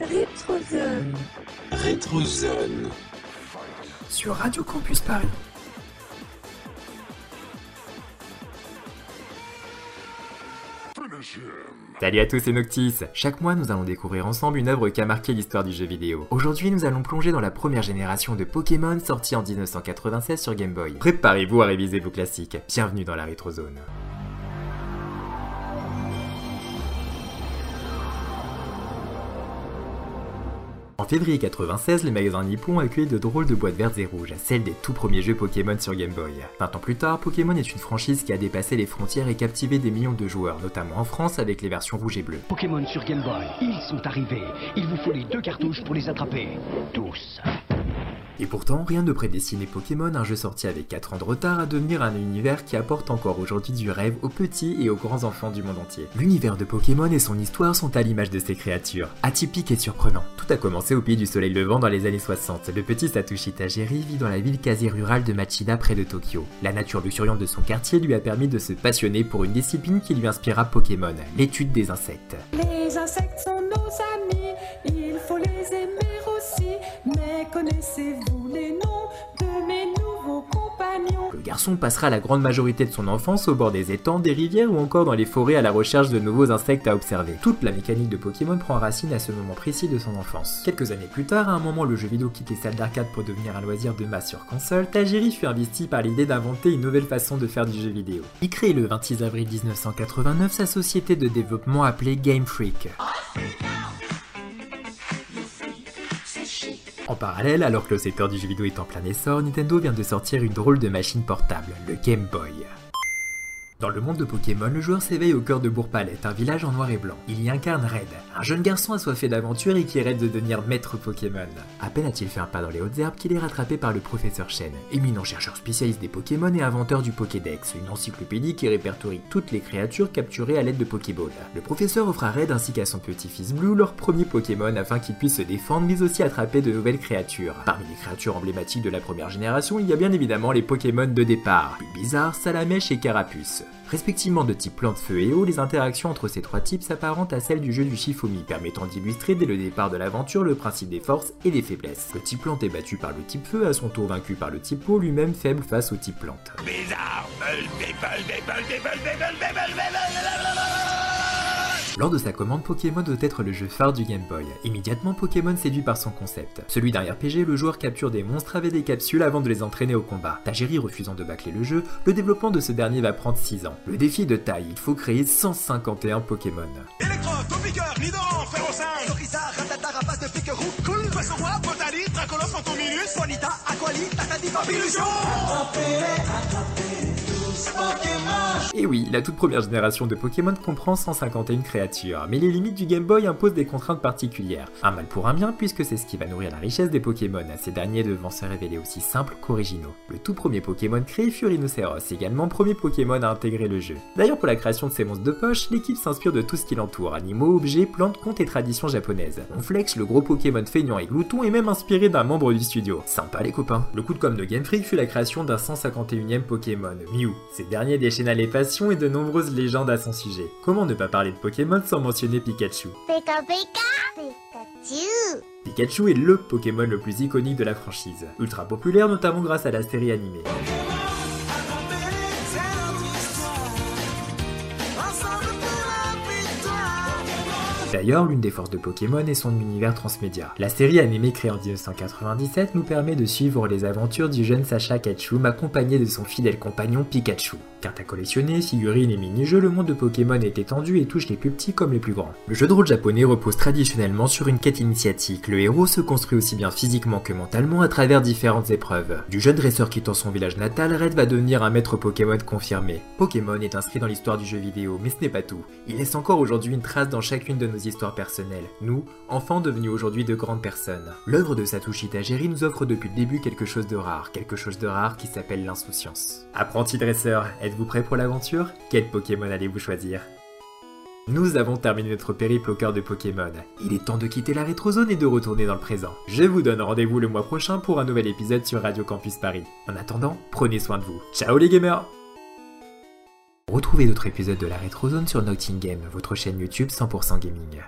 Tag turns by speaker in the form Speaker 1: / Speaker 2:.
Speaker 1: Rétrozone.
Speaker 2: Rétrozone.
Speaker 1: Sur Radio Campus Paris.
Speaker 3: Salut à tous, c'est Noctis Chaque mois, nous allons découvrir ensemble une œuvre qui a marqué l'histoire du jeu vidéo. Aujourd'hui, nous allons plonger dans la première génération de Pokémon sortie en 1996 sur Game Boy. Préparez-vous à réviser vos classiques. Bienvenue dans la Rétrozone. En février 96, les magasins Nippon accueillent de drôles de boîtes vertes et rouges, celles des tout premiers jeux Pokémon sur Game Boy. 20 ans plus tard, Pokémon est une franchise qui a dépassé les frontières et captivé des millions de joueurs, notamment en France avec les versions rouges et bleues.
Speaker 4: Pokémon sur Game Boy, ils sont arrivés. Il vous faut les deux cartouches pour les attraper. Tous.
Speaker 3: Et pourtant, rien ne prédestinait Pokémon, un jeu sorti avec 4 ans de retard, à devenir un univers qui apporte encore aujourd'hui du rêve aux petits et aux grands enfants du monde entier. L'univers de Pokémon et son histoire sont à l'image de ses créatures, atypiques et surprenants. Tout a commencé au pays du soleil levant dans les années 60. Le petit Satoshi Tajiri vit dans la ville quasi-rurale de Machida près de Tokyo. La nature luxuriante de son quartier lui a permis de se passionner pour une discipline qui lui inspira Pokémon, l'étude des insectes.
Speaker 5: Les insectes sont nos amis, il faut les aimer aussi. Mais connaissez-vous les noms de mes nouveaux compagnons?
Speaker 3: Le garçon passera la grande majorité de son enfance au bord des étangs, des rivières ou encore dans les forêts à la recherche de nouveaux insectes à observer. Toute la mécanique de Pokémon prend racine à ce moment précis de son enfance. Quelques années plus tard, à un moment où le jeu vidéo quitte les salles d'arcade pour devenir un loisir de masse sur console, Tajiri fut investi par l'idée d'inventer une nouvelle façon de faire du jeu vidéo. Il crée le 26 avril 1989 sa société de développement appelée Game Freak. En parallèle, alors que le secteur du jeu vidéo est en plein essor, Nintendo vient de sortir une drôle de machine portable, le Game Boy. Dans le monde de Pokémon, le joueur s'éveille au cœur de Bourg-Palette, un village en noir et blanc. Il y incarne Red, un jeune garçon assoiffé d'aventure et qui rêve de devenir maître Pokémon. À peine a-t-il fait un pas dans les hautes herbes qu'il est rattrapé par le professeur Shen, éminent chercheur spécialiste des Pokémon et inventeur du Pokédex, une encyclopédie qui répertorie toutes les créatures capturées à l'aide de Pokéball. Le professeur offre à Red ainsi qu'à son petit-fils Blue leur premier Pokémon afin qu'ils puissent se défendre mais aussi attraper de nouvelles créatures. Parmi les créatures emblématiques de la première génération, il y a bien évidemment les Pokémon de départ, Bizarre, Salamèche et Carapuce. Respectivement de type plante, feu et eau, les interactions entre ces trois types s'apparentent à celles du jeu du Shifumi, permettant d'illustrer dès le départ de l'aventure le principe des forces et des faiblesses. Le type plante est battu par le type feu, à son tour vaincu par le type eau, lui-même faible face au type plante. Lors de sa commande, Pokémon doit être le jeu phare du Game Boy. Immédiatement, Pokémon séduit par son concept. Celui d'un RPG, le joueur capture des monstres avec des capsules avant de les entraîner au combat. Tajiri refusant de bâcler le jeu, le développement de ce dernier va prendre 6 ans. Le défi de taille, il faut créer 151 Pokémon.
Speaker 6: Electro, Topiqueur, Nidoran,
Speaker 3: Et oui, la toute première génération de Pokémon comprend 151 créatures, mais les limites du Game Boy imposent des contraintes particulières. Un mal pour un bien, puisque c'est ce qui va nourrir la richesse des Pokémon, ces derniers devant se révéler aussi simples qu'originaux. Le tout premier Pokémon créé fut Rhinocéros, également premier Pokémon à intégrer le jeu. D'ailleurs, pour la création de ces monstres de poche, l'équipe s'inspire de tout ce qui l'entoure, animaux, objets, plantes, contes et traditions japonaises. On flex, le gros Pokémon feignant et glouton est même inspiré d'un membre du studio. Sympa les copains. Le coup de com' de Game Freak fut la création d'un 151ème Pokémon, Mew. Ces derniers déchaîna les passions et de nombreuses légendes à son sujet. Comment ne pas parler de Pokémon sans mentionner Pikachu?
Speaker 7: Pika pika Pikachu
Speaker 3: Pikachu est LE Pokémon le plus iconique de la franchise, ultra populaire notamment grâce à la série animée. D'ailleurs, l'une des forces de Pokémon est son univers transmédia. La série animée créée en 1997 nous permet de suivre les aventures du jeune Sacha Ketchum accompagné de son fidèle compagnon Pikachu. Cartes à collectionner, figurines et mini-jeux, le monde de Pokémon est étendu et touche les plus petits comme les plus grands. Le jeu de rôle japonais repose traditionnellement sur une quête initiatique. Le héros se construit aussi bien physiquement que mentalement à travers différentes épreuves. Du jeune dresseur quittant son village natal, Red va devenir un maître Pokémon confirmé. Pokémon est inscrit dans l'histoire du jeu vidéo, mais ce n'est pas tout. Il laisse encore aujourd'hui une trace dans chacune de nos histoires personnelles. Nous, enfants devenus aujourd'hui de grandes personnes. L'œuvre de Satoshi Tajiri nous offre depuis le début quelque chose de rare, quelque chose de rare qui s'appelle l'insouciance. Apprenti dresseur, êtes-vous prêt pour l'aventure? Quel Pokémon allez-vous choisir? Nous avons terminé notre périple au cœur de Pokémon. Il est temps de quitter la rétrozone et de retourner dans le présent. Je vous donne rendez-vous le mois prochain pour un nouvel épisode sur Radio Campus Paris. En attendant, prenez soin de vous. Ciao les gamers Retrouvez d'autres épisodes de la rétrozone sur Noctingame, votre chaîne YouTube 100% gaming.